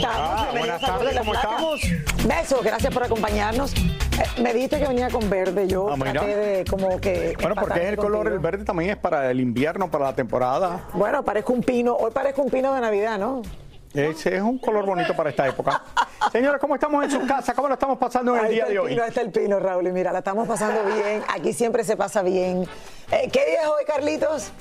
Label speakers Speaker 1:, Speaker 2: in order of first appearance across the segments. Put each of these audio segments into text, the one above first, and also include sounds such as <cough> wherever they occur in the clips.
Speaker 1: Estamos.
Speaker 2: Ah, buenas tardes, ¿cómo estamos?
Speaker 1: Besos, gracias por acompañarnos. Eh, me dijiste que venía con verde, yo
Speaker 2: Ah, mira.
Speaker 1: de como que...
Speaker 2: Bueno, porque es el color,
Speaker 1: contigo.
Speaker 2: el verde también es para el invierno, para la temporada.
Speaker 1: Bueno, parezco un pino, hoy parezco un pino de Navidad, ¿no?
Speaker 2: Ese es un color bonito para esta época. <laughs> Señores, ¿cómo estamos en sus casas? ¿Cómo lo estamos pasando en el día de hoy?
Speaker 1: Pino, está el pino, Raúl. Y mira, la estamos pasando bien. Aquí siempre se pasa bien. Eh, ¿Qué día es hoy, Carlitos?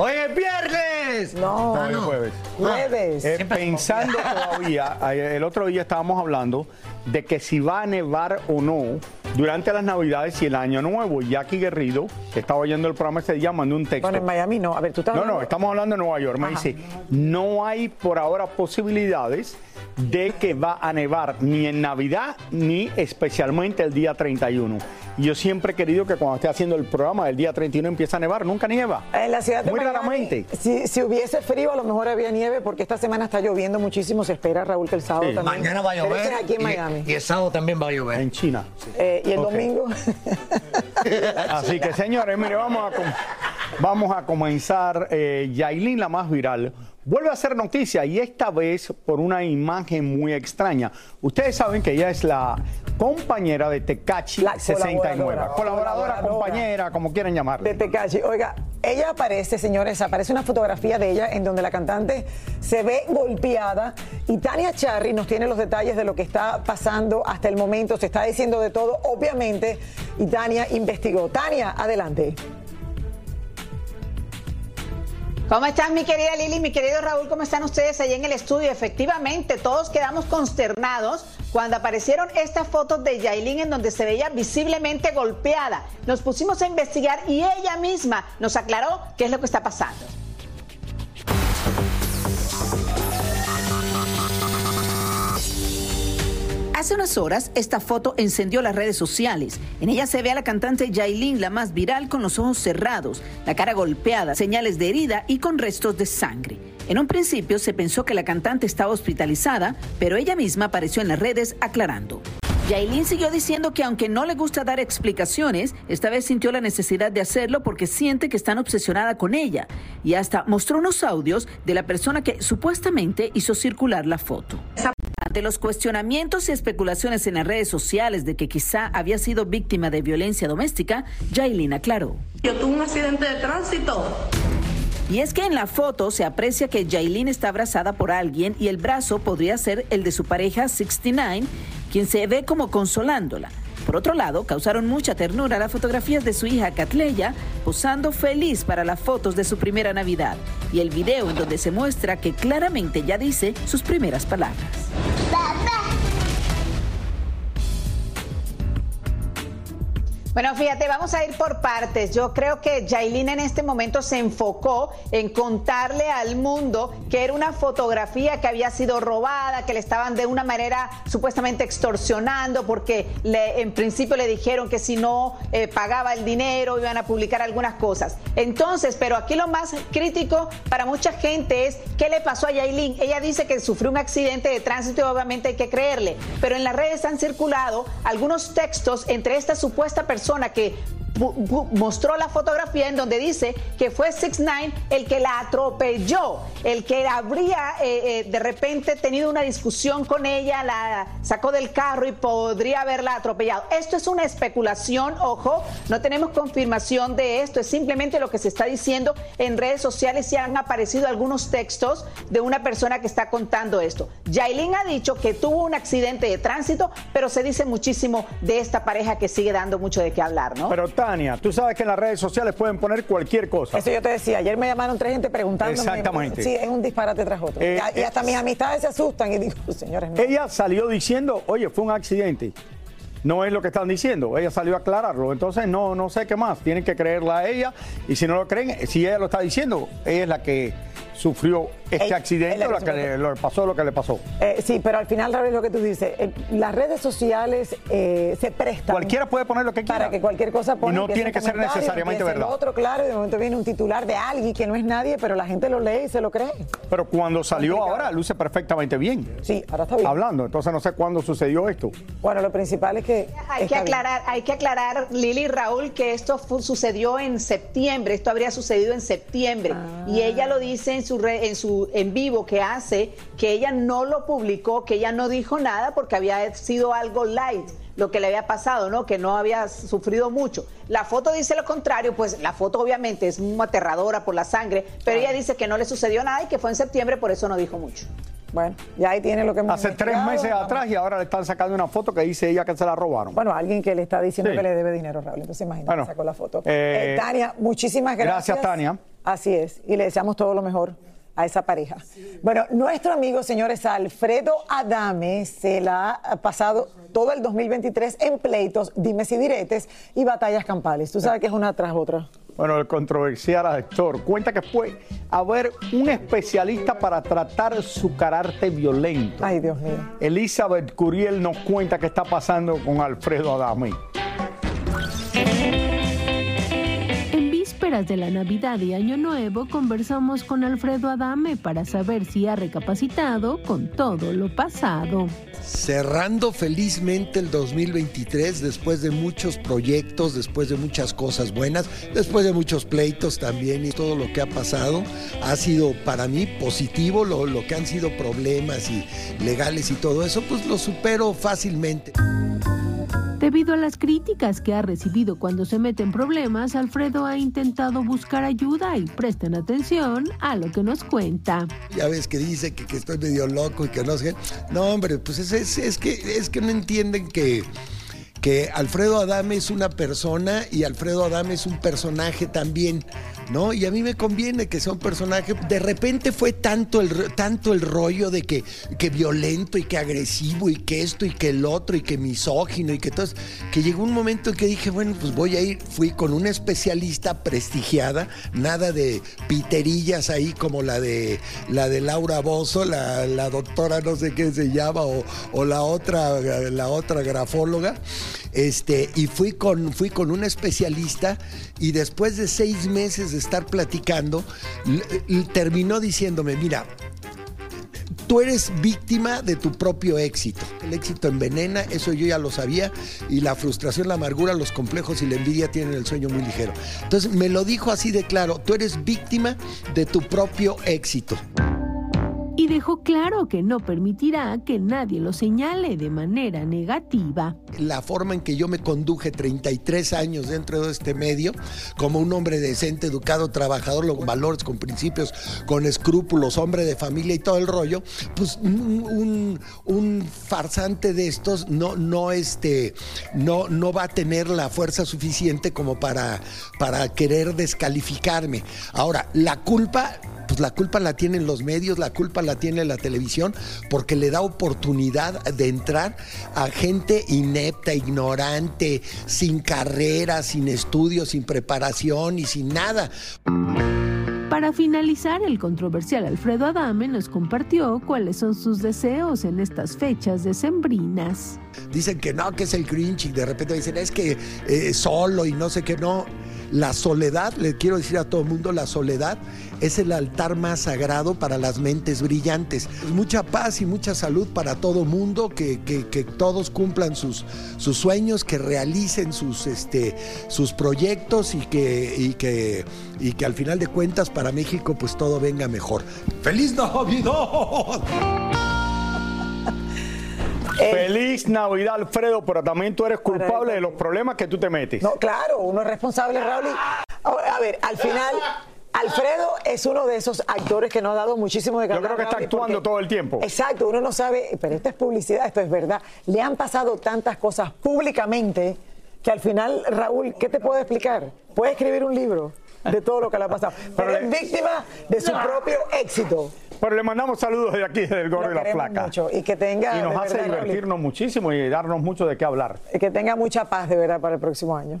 Speaker 3: ¡Hoy es viernes!
Speaker 1: No,
Speaker 2: Hoy es jueves.
Speaker 1: jueves.
Speaker 2: Eh, pensando todavía, el otro día estábamos hablando de que si va a nevar o no durante las Navidades y el Año Nuevo. Jackie Guerrido, que estaba oyendo el programa ese día, mandó un texto.
Speaker 1: bueno, en Miami no. A ver, tú estás
Speaker 2: No,
Speaker 1: hablando-
Speaker 2: no, estamos hablando de Nueva York. Me
Speaker 1: Ajá.
Speaker 2: dice, no hay por ahora posibilidades de que va a nevar ni en Navidad ni especialmente el día 31. Y yo siempre he querido que cuando esté haciendo el programa el día 31 empieza a nevar, nunca nieva.
Speaker 1: En la ciudad de
Speaker 2: Muy
Speaker 1: Miami,
Speaker 2: raramente.
Speaker 1: Si, si hubiese frío, a lo mejor había nieve, porque esta semana está lloviendo muchísimo. Se espera, Raúl, que el sábado
Speaker 2: Sí.
Speaker 1: también.
Speaker 3: Mañana va a llover.
Speaker 1: ese es aquí en
Speaker 3: y-
Speaker 1: Miami.
Speaker 3: Y, el sábado también va a llover.
Speaker 2: En China.
Speaker 1: Eh, y el domingo. <laughs>
Speaker 2: Así que señores, mire, vamos a, com- vamos a comenzar. Eh, Yailin, la más viral, vuelve a hacer noticia y esta vez por una imagen muy extraña. Ustedes saben que ella es la compañera de Tecachi
Speaker 1: La
Speaker 2: 69.
Speaker 1: colaboradora.
Speaker 2: Colaboradora, compañera, como quieran
Speaker 1: de
Speaker 2: llamarle.
Speaker 1: Tecachi. Oiga, ella aparece, señores, aparece una fotografía de ella en donde la cantante se ve golpeada y Tania Charry nos tiene los detalles de lo que está pasando hasta el momento. Se está diciendo de todo, obviamente, y Tania investigó. Tania, adelante.
Speaker 4: ¿Cómo están mi querida Lili, mi querido Raúl? ¿Cómo están ustedes allá en el estudio? Efectivamente, todos quedamos consternados cuando aparecieron estas fotos de Yailin en donde se veía visiblemente golpeada. Nos pusimos a investigar y ella misma nos aclaró qué es lo que está pasando. Hace unas horas, esta foto encendió las redes sociales. En ella se ve a la cantante Yailin, la más viral, con los ojos cerrados, la cara golpeada, señales de herida y con restos de sangre. En un principio se pensó que la cantante estaba hospitalizada, pero ella misma apareció en las redes aclarando. Yailin siguió diciendo que aunque no le gusta dar explicaciones, esta vez sintió la necesidad de hacerlo porque siente que están obsesionada con ella y hasta mostró unos audios de la persona que supuestamente hizo circular la foto. Ante los cuestionamientos y especulaciones en las redes sociales de que quizá había sido víctima de violencia doméstica, Yailin aclaró.
Speaker 5: Yo tuve un accidente de tránsito.
Speaker 4: Y es que en la foto se aprecia que Yailin está abrazada por alguien y el brazo podría ser el de su pareja 69, quien se ve como consolándola. Por otro lado, causaron mucha ternura las fotografías de su hija Catleya posando feliz para las fotos de su primera Navidad y el video en donde se muestra que claramente ya dice sus primeras palabras. Bueno, fíjate, vamos a ir por partes. Yo creo que Yailin en este momento se enfocó en contarle al mundo que era una fotografía que había sido robada, que le estaban de una manera supuestamente extorsionando, porque le- en principio le dijeron que si no eh, pagaba el dinero iban a publicar algunas cosas. Entonces, pero aquí lo más crítico para mucha gente es qué le pasó a Yailin. Ella dice que sufrió un accidente de tránsito y obviamente hay que creerle, pero en las redes han circulado algunos textos entre esta supuesta persona que mostró la fotografía en donde dice que fue 6 9 el que la atropelló, el que habría eh, eh, de repente tenido una discusión con ella, la sacó del carro y podría haberla atropellado. Esto es una especulación, ojo, no tenemos confirmación de esto, es simplemente lo que se está diciendo en redes sociales y han aparecido algunos textos de una persona que está contando esto. Yailin ha dicho que tuvo un accidente de tránsito, pero se dice muchísimo de esta pareja que sigue dando mucho de qué hablar, ¿no?
Speaker 2: Tania, tú sabes que en las redes sociales pueden poner cualquier cosa.
Speaker 1: Eso yo te decía, ayer me llamaron tres gente preguntando.
Speaker 2: Exactamente.
Speaker 1: Sí, es un disparate tras otro. y, eh, hasta mis amistades se asustan y digo, <laughs> señores, no.
Speaker 2: Ella salió diciendo, oye, fue un accidente. No es lo que están diciendo, ella salió a aclararlo. Entonces, no, no sé qué más. Tienen que creerla a ella. Y si no lo creen, si ella lo está diciendo, ella es la que sufrió este accidente o lo que le, pasó lo que le pasó.
Speaker 1: Eh, sí, pero al final, Raúl, lo que tú dices, eh, las redes sociales eh, se prestan.
Speaker 2: Cualquiera puede poner lo que quiera.
Speaker 1: Para que cualquier cosa ponga.
Speaker 2: Y no tiene que ser necesariamente verdad.
Speaker 1: Otro, claro, y de momento viene un titular de alguien que no es nadie, pero la gente lo lee y se lo cree.
Speaker 2: Pero cuando salió ahora, luce perfectamente bien.
Speaker 1: Sí, ahora está bien.
Speaker 2: Hablando, entonces no sé cuándo sucedió esto.
Speaker 1: Bueno, lo principal es que.
Speaker 4: Hay que aclarar, hay que aclarar, Lili y Raúl, que esto sucedió en septiembre, esto habría sucedido en septiembre. Y ella lo dice en su, en su en vivo que hace que ella no lo publicó, que ella no dijo nada porque había sido algo light lo que le había pasado, ¿no? Que no había sufrido mucho. La foto dice lo contrario, pues la foto obviamente es muy aterradora por la sangre, pero ella dice que no le sucedió nada y que fue en septiembre, por eso no dijo mucho.
Speaker 1: Bueno, ya ahí tiene lo que
Speaker 2: Hace tres meses atrás y ahora le están sacando una foto que dice ella que se la robaron.
Speaker 1: Bueno, alguien que le está diciendo que le debe dinero, Raúl. Entonces imagínate, sacó la foto. Eh, eh, Tania, muchísimas gracias.
Speaker 2: Gracias, Tania.
Speaker 1: Así es. Y le deseamos todo lo mejor a esa pareja. Bueno, nuestro amigo, señores, Alfredo Adame se la ha pasado todo el 2023 en pleitos, dimes y diretes y batallas campales. Tú sabes que es una tras otra.
Speaker 2: Bueno, el controversial actor cuenta que fue a ver un especialista para tratar su carácter violento.
Speaker 1: Ay, Dios mío.
Speaker 2: Elizabeth Curiel nos cuenta qué está pasando con Alfredo Adame.
Speaker 6: De la Navidad y Año Nuevo conversamos con Alfredo Adame para saber si ha recapacitado con todo lo pasado.
Speaker 7: Cerrando felizmente el 2023 después de muchos proyectos, después de muchas cosas buenas, después de muchos pleitos también y todo lo que ha pasado, ha sido para mí positivo, lo, lo que han sido problemas y legales y todo eso, pues lo supero fácilmente.
Speaker 6: Debido a las críticas que ha recibido cuando se mete en problemas, Alfredo ha intentado buscar ayuda y presten atención a lo que nos cuenta.
Speaker 7: Ya ves que dice que, estoy medio loco y que no sé. No, hombre, pues es, que, es que no entienden que que Alfredo Adame es una persona y Alfredo Adame es un personaje también, ¿no? Y a mí me conviene que sea un personaje. De repente fue tanto el, tanto el rollo de que, que violento y que agresivo y que esto y que el otro y que misógino y que todo, que llegó un momento en que dije, bueno, pues voy a ir, fui con una especialista prestigiada, nada de piterillas ahí como la de la de Laura Bozo, la, doctora no sé qué se llama, o, o la otra, la otra grafóloga. Este, y fui con, fui con un especialista y después de seis meses de estar platicando, terminó diciéndome, mira, tú eres víctima de tu propio éxito. El éxito envenena, eso yo ya lo sabía, y la frustración, la amargura, los complejos y la envidia tienen el sueño muy ligero. Entonces me lo dijo así de claro, tú eres víctima de tu propio éxito
Speaker 6: y dejó claro que no permitirá que nadie lo señale de manera negativa.
Speaker 7: La forma en que yo me conduje 33 años dentro de este medio, como un hombre decente, educado, trabajador, con valores, con principios, con escrúpulos, hombre de familia y todo el rollo, pues un, farsante de estos no, no, este, no, no va a tener la fuerza suficiente como para, para querer descalificarme. Ahora, la culpa pues la culpa la tienen los medios, la culpa la tiene la televisión, porque le da oportunidad de entrar a gente inepta, ignorante, sin carrera, sin estudios, sin preparación y sin nada.
Speaker 6: Para finalizar, el controversial Alfredo Adame nos compartió cuáles son sus deseos en estas fechas decembrinas.
Speaker 7: Dicen que no, que es el Grinch y de repente dicen es que eh, solo y no sé qué, no. La soledad, le quiero decir a todo el mundo, la soledad es el altar más sagrado para las mentes brillantes. Mucha paz y mucha salud para todo mundo, que, que- que todos cumplan sus, sus sueños, que realicen sus, este, sus proyectos y que, y, que, y que al final de cuentas para México pues todo venga mejor. ¡Feliz Navidad!
Speaker 2: Feliz Navidad, Alfredo, pero también tú eres culpable de los problemas que tú te metes.
Speaker 1: No, claro, uno es responsable, Raúl. y- A ver, al final, Alfredo es uno de esos actores que nos ha dado muchísimo de
Speaker 2: Yo
Speaker 1: ganar,
Speaker 2: creo que está actuando
Speaker 1: porque-
Speaker 2: todo el tiempo.
Speaker 1: Exacto, uno no sabe, pero esto es publicidad, esto es verdad. Le han pasado tantas cosas públicamente que al final, Raúl, ¿qué te puedo explicar? Puede escribir un libro de todo lo que le ha pasado. <laughs> Pero es víctima de su propio éxito.
Speaker 2: Pero le mandamos saludos de aquí, desde el Gordo
Speaker 1: Lo
Speaker 2: y la
Speaker 1: mucho y que tenga,
Speaker 2: Y nos hace
Speaker 1: verdad, Raúl,
Speaker 2: divertirnos muchísimo y darnos mucho de qué hablar.
Speaker 1: que tenga mucha paz de verdad para el próximo año.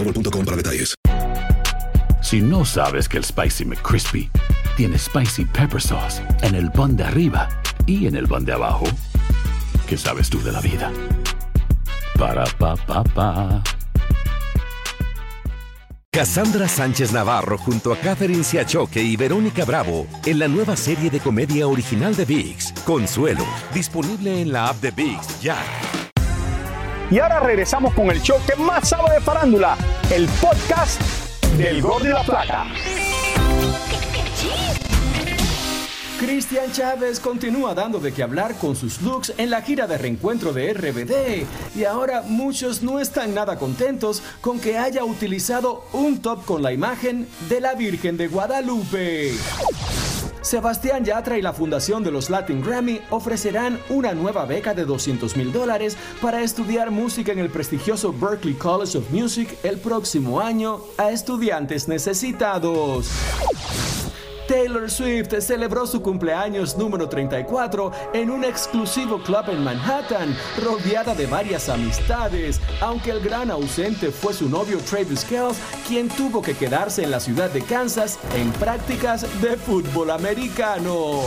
Speaker 8: boostmobile.com para detalles.
Speaker 9: Si no sabes que el Spicy McCrispy tiene Spicy Pepper Sauce en el pan de arriba y en el pan de abajo, ¿qué sabes tú de la vida? Para, pa, pa, pa.
Speaker 10: Cassandra Sánchez Navarro junto a Catherine Siachoque y Verónica Bravo en la nueva serie de comedia original de VIX, Consuelo, disponible en la app de VIX ya.
Speaker 2: Y ahora regresamos con el show que más sabe de farándula, el podcast del Gordo y la Flaca.
Speaker 11: Cristian Chávez continúa dando de qué hablar con sus looks en la gira de reencuentro de RBD y ahora muchos no están nada contentos con que haya utilizado un top con la imagen de la Virgen de Guadalupe. Sebastián Yatra y la Fundación de los Latin Grammy ofrecerán una nueva beca de 200 mil dólares para estudiar música en el prestigioso Berklee College of Music el próximo año a estudiantes necesitados. Taylor Swift celebró su cumpleaños número 34 en un exclusivo club en Manhattan, rodeada de varias amistades, aunque el gran ausente fue su novio Travis Kelce, quien tuvo que quedarse en la ciudad de Kansas en prácticas de fútbol americano.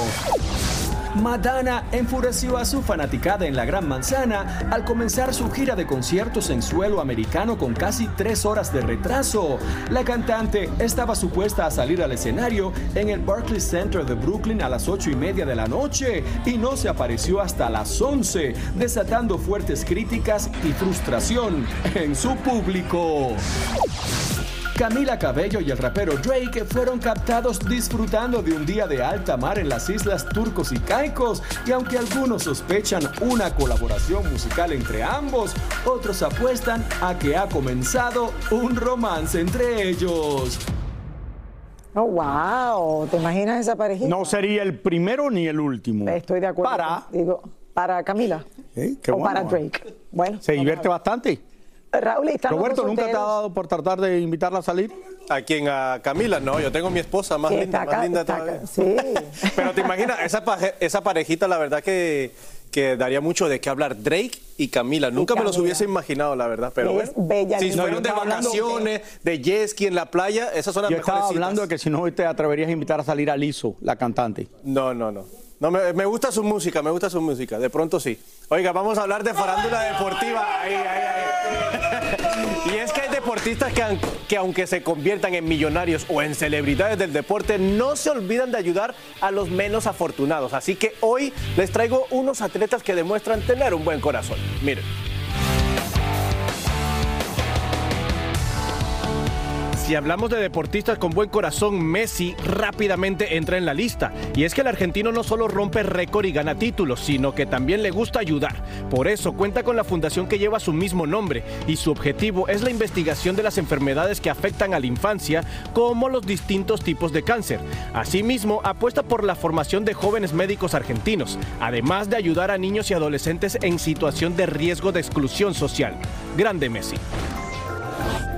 Speaker 11: Madonna enfureció a su fanaticada en la Gran Manzana al comenzar su gira de conciertos en suelo americano con casi tres horas de retraso. La cantante estaba supuesta a salir al escenario en el Barclays Center de Brooklyn a las ocho y media de la noche y no se apareció hasta las 11, desatando fuertes críticas y frustración en su público. Camila Cabello y el rapero Drake fueron captados disfrutando de un día de alta mar en las islas Turcos y Caicos y aunque algunos sospechan una colaboración musical entre ambos, otros apuestan a que ha comenzado un romance entre ellos.
Speaker 1: Oh, wow. ¿Te imaginas esa parejita?
Speaker 2: No sería el primero ni el último.
Speaker 1: Estoy de acuerdo.
Speaker 2: Para.
Speaker 1: Digo, para Camila.
Speaker 2: Eh, qué
Speaker 1: o
Speaker 2: bueno.
Speaker 1: para Drake. Bueno.
Speaker 2: Se divierte bastante.
Speaker 1: Raúl, ¿están los
Speaker 2: Roberto, ¿nunca te ha dado por tratar de invitarla a salir?
Speaker 12: ¿A quién? ¿A Camila? No, yo tengo mi esposa más
Speaker 1: Sí,
Speaker 12: linda, más linda todavía.
Speaker 1: acá, Sí. <laughs>
Speaker 12: Pero te imaginas, esa, esa parejita, la verdad que, que daría mucho de qué hablar. Drake y Camila. Nunca me los hubiese imaginado, la verdad. Pero
Speaker 1: Es
Speaker 12: bueno.
Speaker 1: bella,
Speaker 12: si fueron de vacaciones, de jet ski en la playa, esas son las
Speaker 2: Yo
Speaker 12: mejores
Speaker 2: estaba
Speaker 12: citas.
Speaker 2: hablando de que si no te atreverías a invitar a salir a Lizo, la cantante.
Speaker 12: No, no, no. No, me, me gusta su música, me gusta su música. De pronto sí. Oiga, vamos a hablar de farándula deportiva. Ay, ay, ay. Deportistas que, que aunque se conviertan en millonarios o en celebridades del deporte, no se olvidan de ayudar a los menos afortunados. Así que hoy les traigo unos atletas que demuestran tener un buen corazón. Miren. Si hablamos de deportistas con buen corazón, Messi rápidamente entra en la lista. Y es que el argentino no solo rompe récord y gana títulos, sino que también le gusta ayudar. Por eso cuenta con la fundación que lleva su mismo nombre y su objetivo es la investigación de las enfermedades que afectan a la infancia, como los distintos tipos de cáncer. Asimismo, apuesta por la formación de jóvenes médicos argentinos, además de ayudar a niños y adolescentes en situación de riesgo de exclusión social. Grande Messi.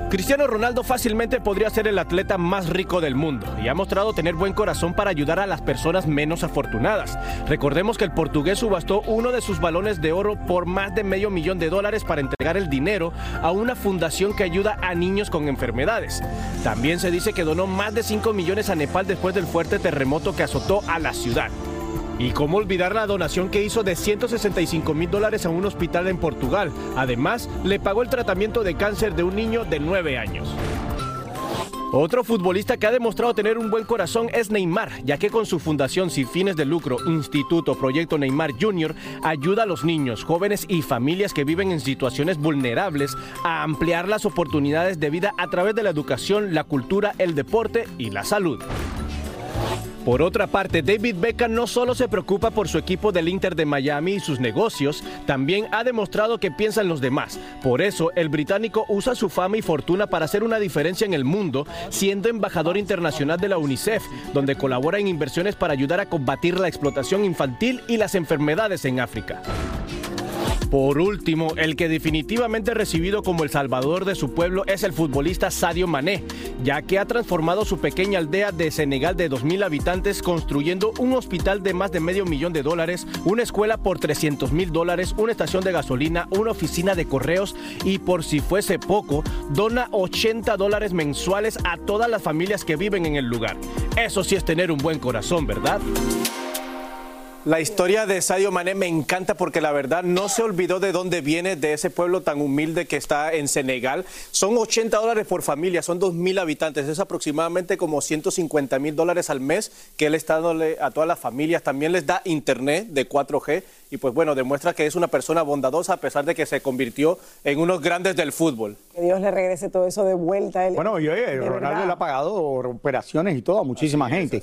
Speaker 12: Cristiano Ronaldo fácilmente podría ser el atleta más rico del mundo y ha mostrado tener buen corazón para ayudar a las personas menos afortunadas. Recordemos que el portugués subastó uno de sus balones de oro por más de medio millón de dólares para entregar el dinero a una fundación que ayuda a niños con enfermedades. También se dice que donó más de 5 millones a Nepal después del fuerte terremoto que azotó a la ciudad. Y cómo olvidar la donación que hizo de 165 mil dólares a un hospital en Portugal. Además, le pagó el tratamiento de cáncer de un niño de 9 años. Otro futbolista que ha demostrado tener un buen corazón es Neymar, ya que con su fundación sin fines de lucro, Instituto Proyecto Neymar Jr., ayuda a los niños, jóvenes y familias que viven en situaciones vulnerables a ampliar las oportunidades de vida a través de la educación, la cultura, el deporte y la salud. Por otra parte, David Beckham no solo se preocupa por su equipo del Inter de Miami y sus negocios, también ha demostrado que piensa en los demás. Por eso, el británico usa su fama y fortuna para hacer una diferencia en el mundo, siendo embajador internacional de la UNICEF, donde colabora en inversiones para ayudar a combatir la explotación infantil y las enfermedades en África. Por último, el que definitivamente recibido como el salvador de su pueblo es el futbolista Sadio Mané, ya que ha transformado su pequeña aldea de Senegal de 2.000 habitantes construyendo un hospital de más de medio millón de dólares, una escuela por 300 mil dólares, una estación de gasolina, una oficina de correos y por si fuese poco, dona 80 dólares mensuales a todas las familias que viven en el lugar. Eso sí es tener un buen corazón, ¿verdad? La historia de Sadio Mané me encanta porque la verdad no se olvidó de dónde viene, de ese pueblo tan humilde que está en Senegal. Son 80 dólares por familia, son 2.000 habitantes, es aproximadamente como 150 mil dólares al mes que él está dándole a todas las familias. También les da internet de 4G y pues bueno, demuestra que es una persona bondadosa a pesar de que se convirtió en unos grandes del fútbol.
Speaker 1: Que Dios le regrese todo eso de vuelta. a él.
Speaker 2: Bueno, y oye, Ronaldo
Speaker 1: verdad.
Speaker 2: le ha pagado operaciones y todo a muchísima gente.